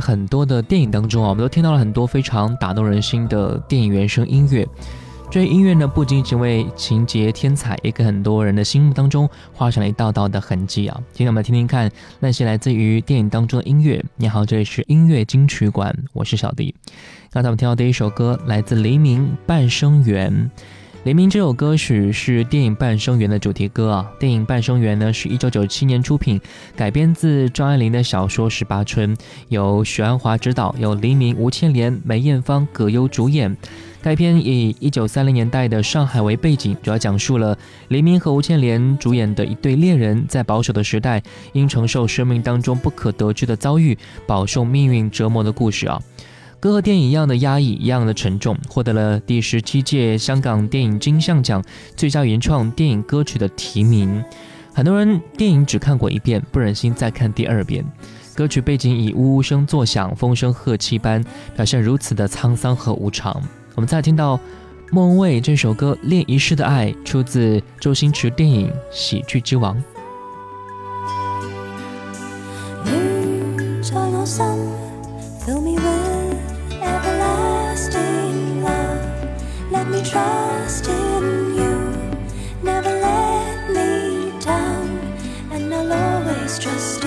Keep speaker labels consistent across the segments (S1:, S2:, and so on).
S1: 很多的电影当中啊，我们都听到了很多非常打动人心的电影原声音乐。这些音乐呢，不仅仅为情节添彩，也给很多人的心目当中画上了一道道的痕迹啊。今天我们听听看那些来自于电影当中的音乐。你好，这里是音乐金曲馆，我是小迪。刚才我们听到第一首歌，来自《黎明半生缘》。黎明这首歌曲是电影《半生缘》的主题歌啊。电影《半生缘》呢是一九九七年出品，改编自张爱玲的小说《十八春》，由许鞍华执导，由黎明、吴倩莲、梅艳芳、葛优主演。该片以一九三零年代的上海为背景，主要讲述了黎明和吴倩莲主演的一对恋人在保守的时代，因承受生命当中不可得知的遭遇，饱受命运折磨的故事啊。歌和电影一样的压抑，一样的沉重，获得了第十七届香港电影金像奖最佳原创电影歌曲的提名。很多人电影只看过一遍，不忍心再看第二遍。歌曲背景以呜呜声作响，风声鹤唳般，表现如此的沧桑和无常。我们再听到莫文蔚这首歌《恋一世的爱》，出自周星驰电影《喜剧之王》。
S2: just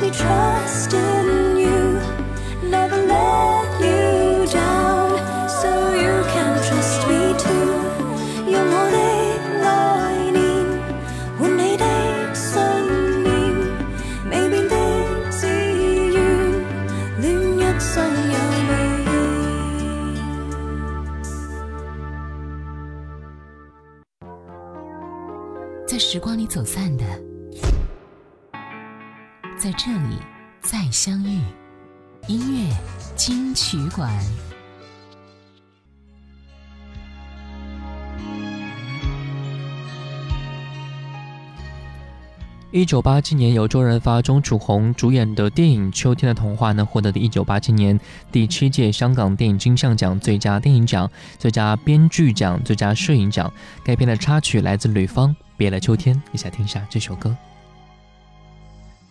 S3: 在
S1: 一九八七年，由周润发、钟楚红主演的电影《秋天的童话》呢，获得的一九八七年第七届香港电影金像奖最佳电影奖、最佳编剧奖、最佳摄影奖。该片的插曲来自吕方。别了秋天，一起来听一下这首歌。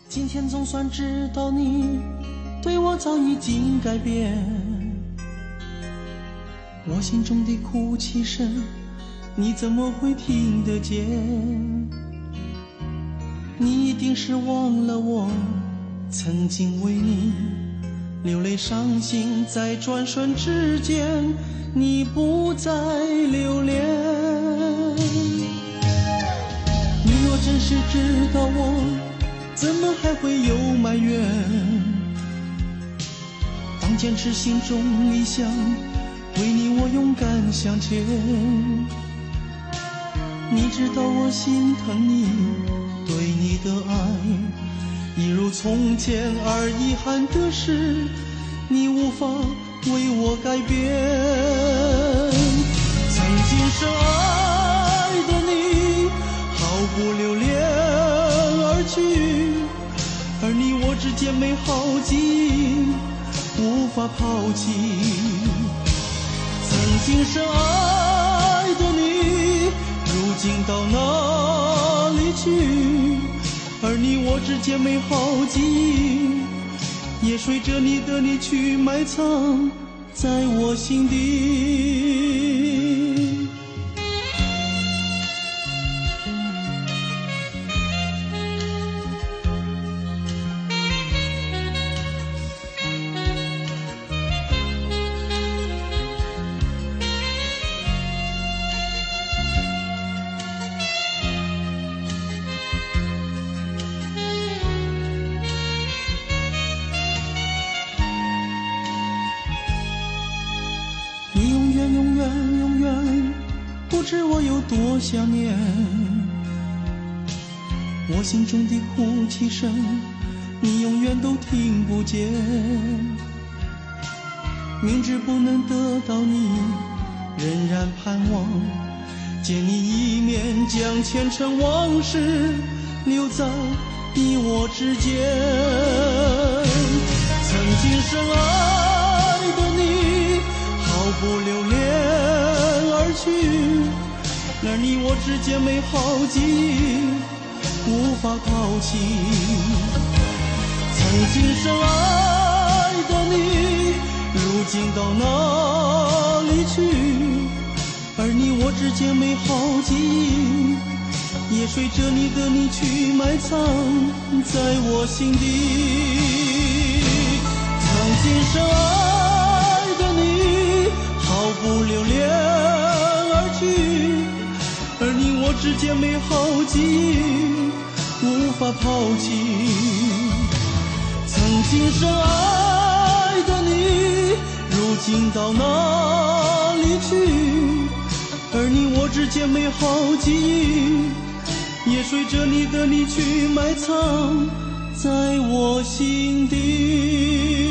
S4: 今天总算知道你对我早已经改变，我心中的哭泣声，你怎么会听得见？你一定是忘了我曾经为你流泪伤心，在转瞬之间，你不再留恋。你若真是知道我，怎么还会有埋怨？当坚持心中理想，为你我勇敢向前。你知道我心疼你，对你的爱一如从前，而遗憾的是，你无法为我改变。曾经深爱的你。毫不留恋而去，而你我之间美好记忆无法抛弃。今生爱的你，如今到哪里去？而你我之间美好记忆，也随着你的离去埋藏在我心底。多想念，我心中的哭泣声，你永远都听不见。明知不能得到你，仍然盼望见你一面，将前尘往事留在你我之间。曾经深爱的你，毫不留恋而去，而你我之间美好记忆无法抛弃。曾经深爱的你，如今到哪里去？而你我之间美好记忆，也随着你的离去埋藏在我心底。曾经深爱的你，毫不留恋间美好记忆无法抛弃。曾经深爱的你，如今到哪里去？而你我之间美好记忆，也随着你的离去埋藏在我心底。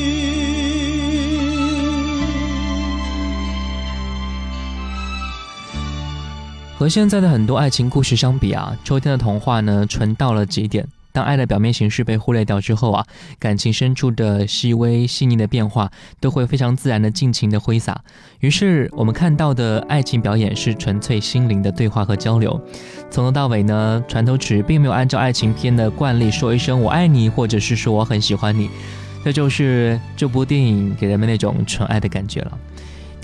S1: 和现在的很多爱情故事相比啊，秋天的童话呢，纯到了极点。当爱的表面形式被忽略掉之后啊，感情深处的细微细腻的变化都会非常自然的尽情的挥洒。于是我们看到的爱情表演是纯粹心灵的对话和交流。从头到尾呢，船头曲并没有按照爱情片的惯例说一声我爱你，或者是说我很喜欢你。这就是这部电影给人们那种纯爱的感觉了。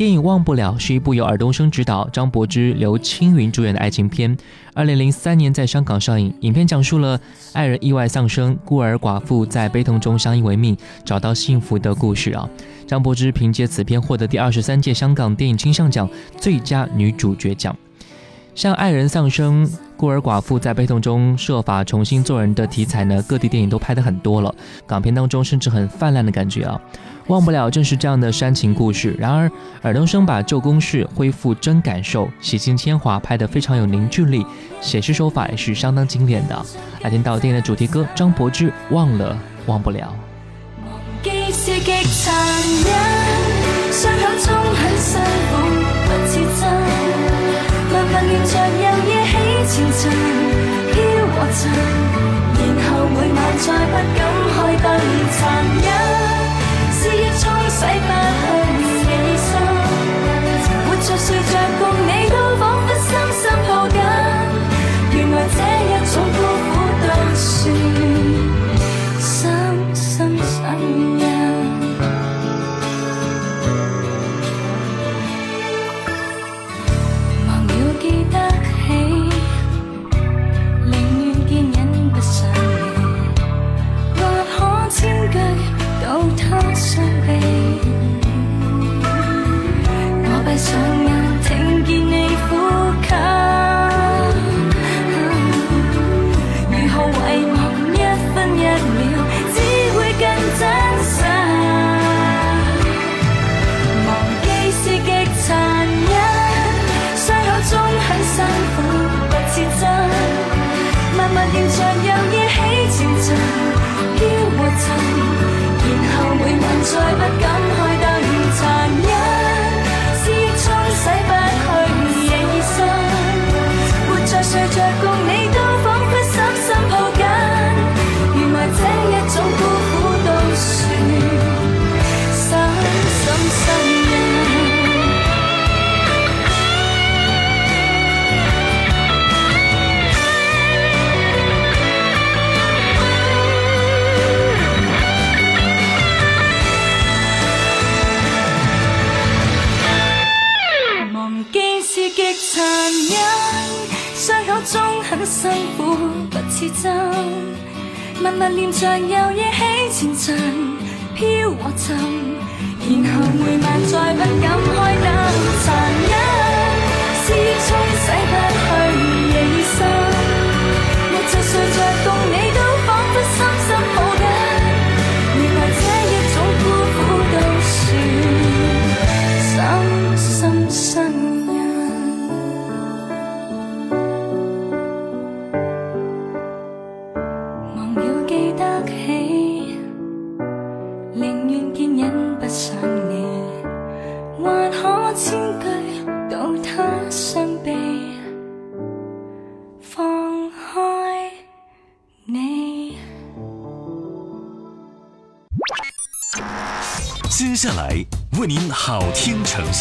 S1: 电影《忘不了》是一部由尔冬升执导、张柏芝、刘青云主演的爱情片。二零零三年在香港上映。影片讲述了爱人意外丧生，孤儿寡妇在悲痛中相依为命，找到幸福的故事啊。张柏芝凭借此片获得第二十三届香港电影金像奖最佳女主角奖。像爱人丧生、孤儿寡妇在悲痛中设法重新做人的题材呢，各地电影都拍得很多了。港片当中甚至很泛滥的感觉啊。忘不了正是这样的煽情故事。然而，尔冬升把旧公式恢复真感受，洗尽铅华，拍得非常有凝聚力，写实手法也是相当精炼的。来听到电影的主题歌，张柏芝《忘了忘不了》。
S2: 忘記是極殘忍，
S5: 飘过尘然后每晚再不敢开灯残忍。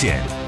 S2: 听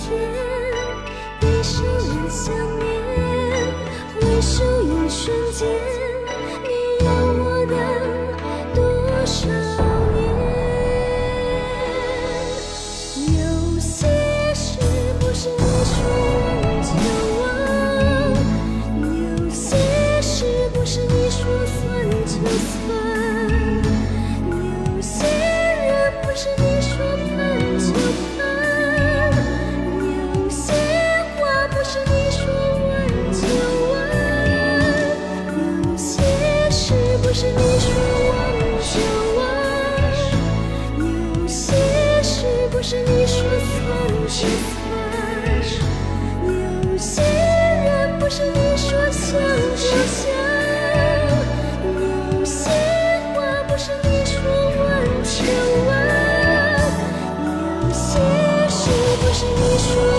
S5: 天，一世人想念，为谁一瞬间？些是不是你说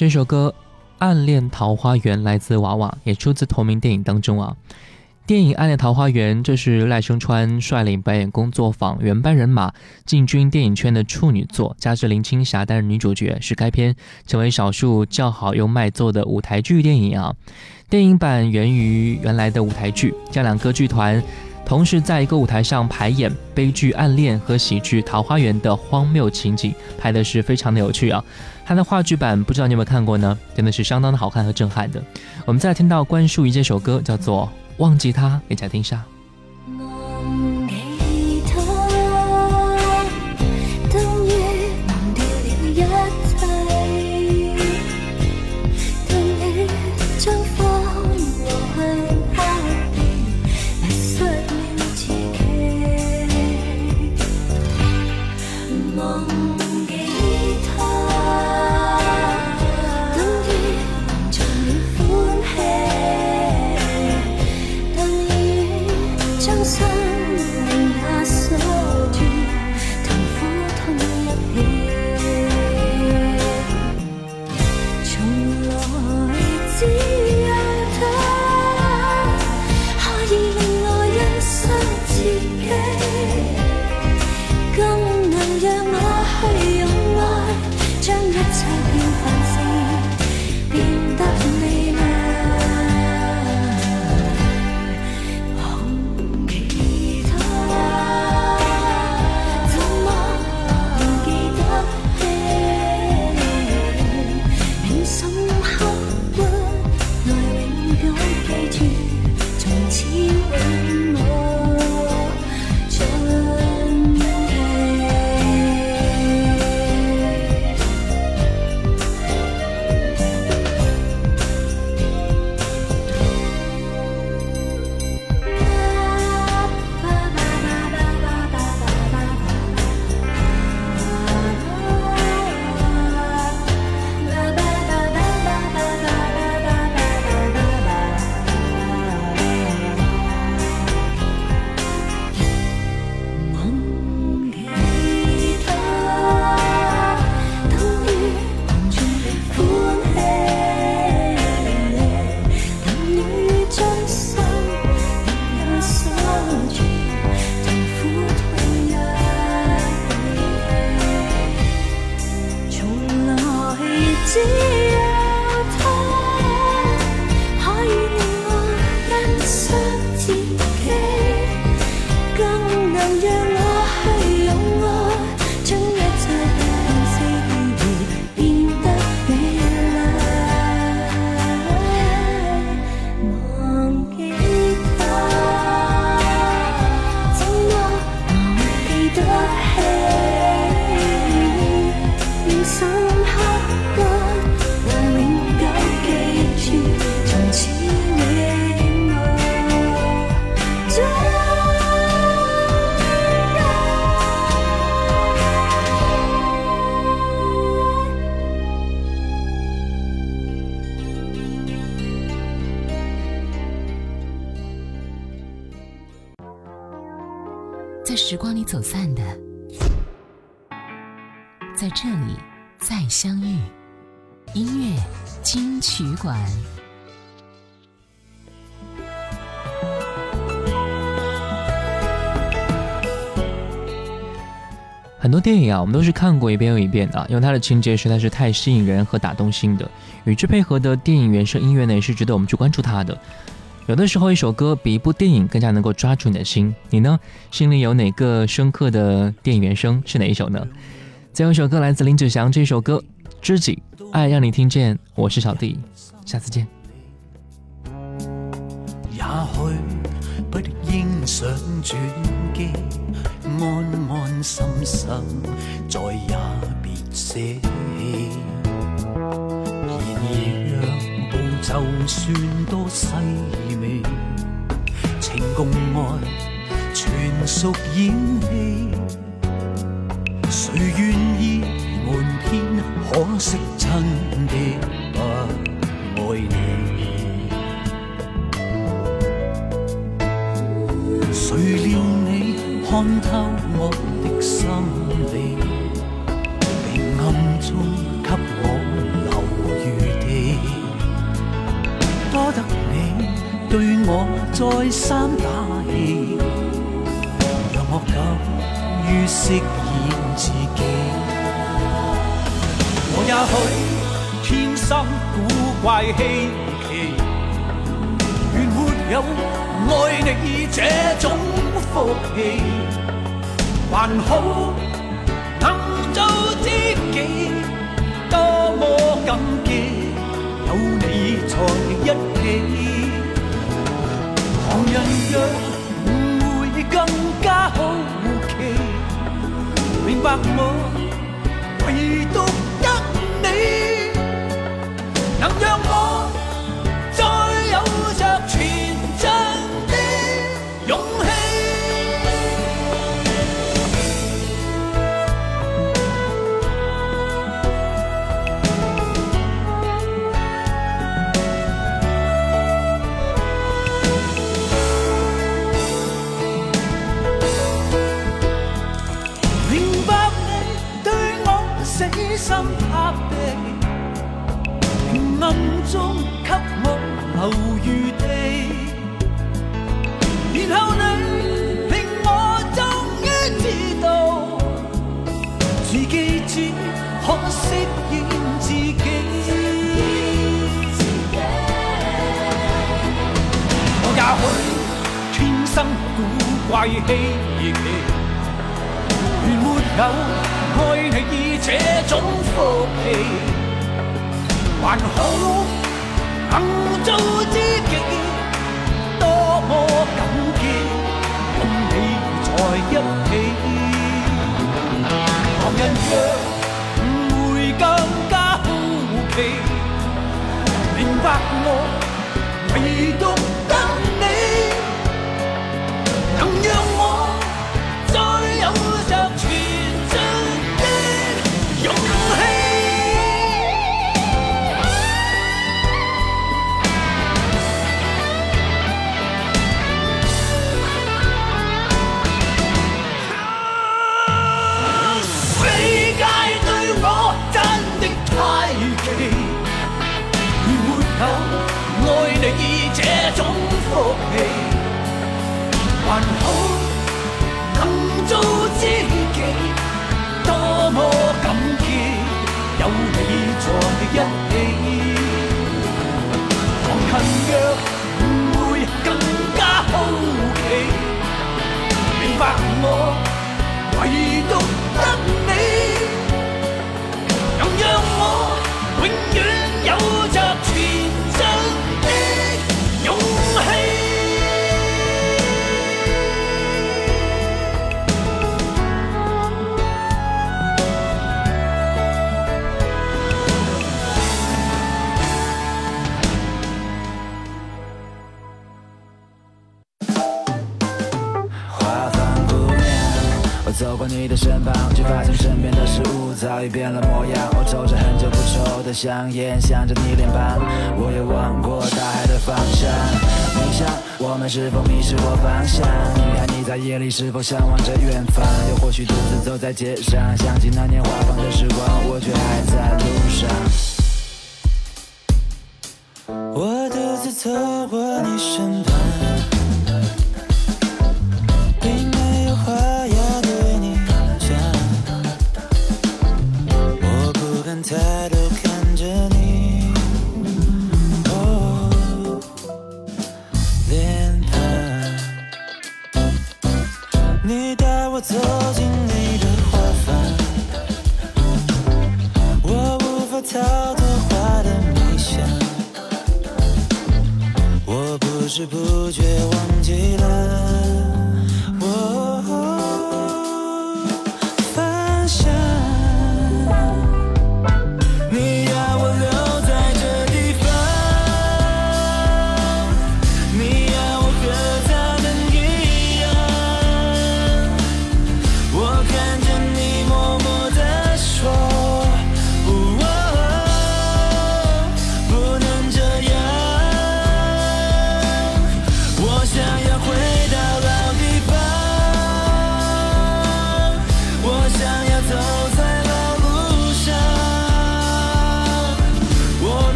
S2: 这首歌《暗恋桃花源》来自娃娃，也出自同名电影当中啊。电影《暗恋桃花源》这是赖声川率领表演工作坊原班人马进军电影圈的处女作，加之林青霞担任女主角，是该片成为少数较好又卖座的舞台剧电影啊。电影版源于原来的舞台剧，将两个剧团。同时，在一个舞台上排演悲剧暗恋和喜剧桃花源的荒谬情景，拍的是非常的有趣啊！他的话剧版不知道你有没有看过呢？真的是相当的好看和震撼的。我们再听到关淑怡这首歌，叫做《忘记他》，给家听下。
S3: 的，在这里再相遇。音乐金曲馆。
S2: 很多电影啊，我们都是看过一遍又一遍的，因为它的情节实在是太吸引人和打动心的。与之配合的电影原声音乐呢，也是值得我们去关注它的。有的时候，一首歌比一部电影更加能够抓住你的心。你呢？心里有哪个深刻的电影原声？是哪一首呢？最后一首歌来自林子祥，这首歌《知己爱让你听见》。我是小弟，下次见。
S6: 也许不应想转机，安安心心，再也别舍弃。就算多细微。情共爱全属演戏，谁愿意瞒天？可惜真的不爱你。谁料你看透我的心对我再三打气，让我敢于饰演自己。我也许天生古怪稀奇，愿没有爱你这种福气，还好能做知己，多么感激有你在一起。人若误会更加好奇，明白我也許天生古怪稀奇。原沒有愛你這種福氣，還好能做知己，多麼感激跟你在一起。旁人若誤會更加好奇，明白我唯獨福氣，還好。能做你的
S7: 身旁，却发现身边的事物早已变了模样。我抽着很久不抽的香烟，想着你脸庞，我也望过大海的方向。你想，我们是否迷失过方向？你看你在夜里是否向往着远方？又或许独自走在街上，想起那年花放的时光，我却还在路上。我独自走过你身旁。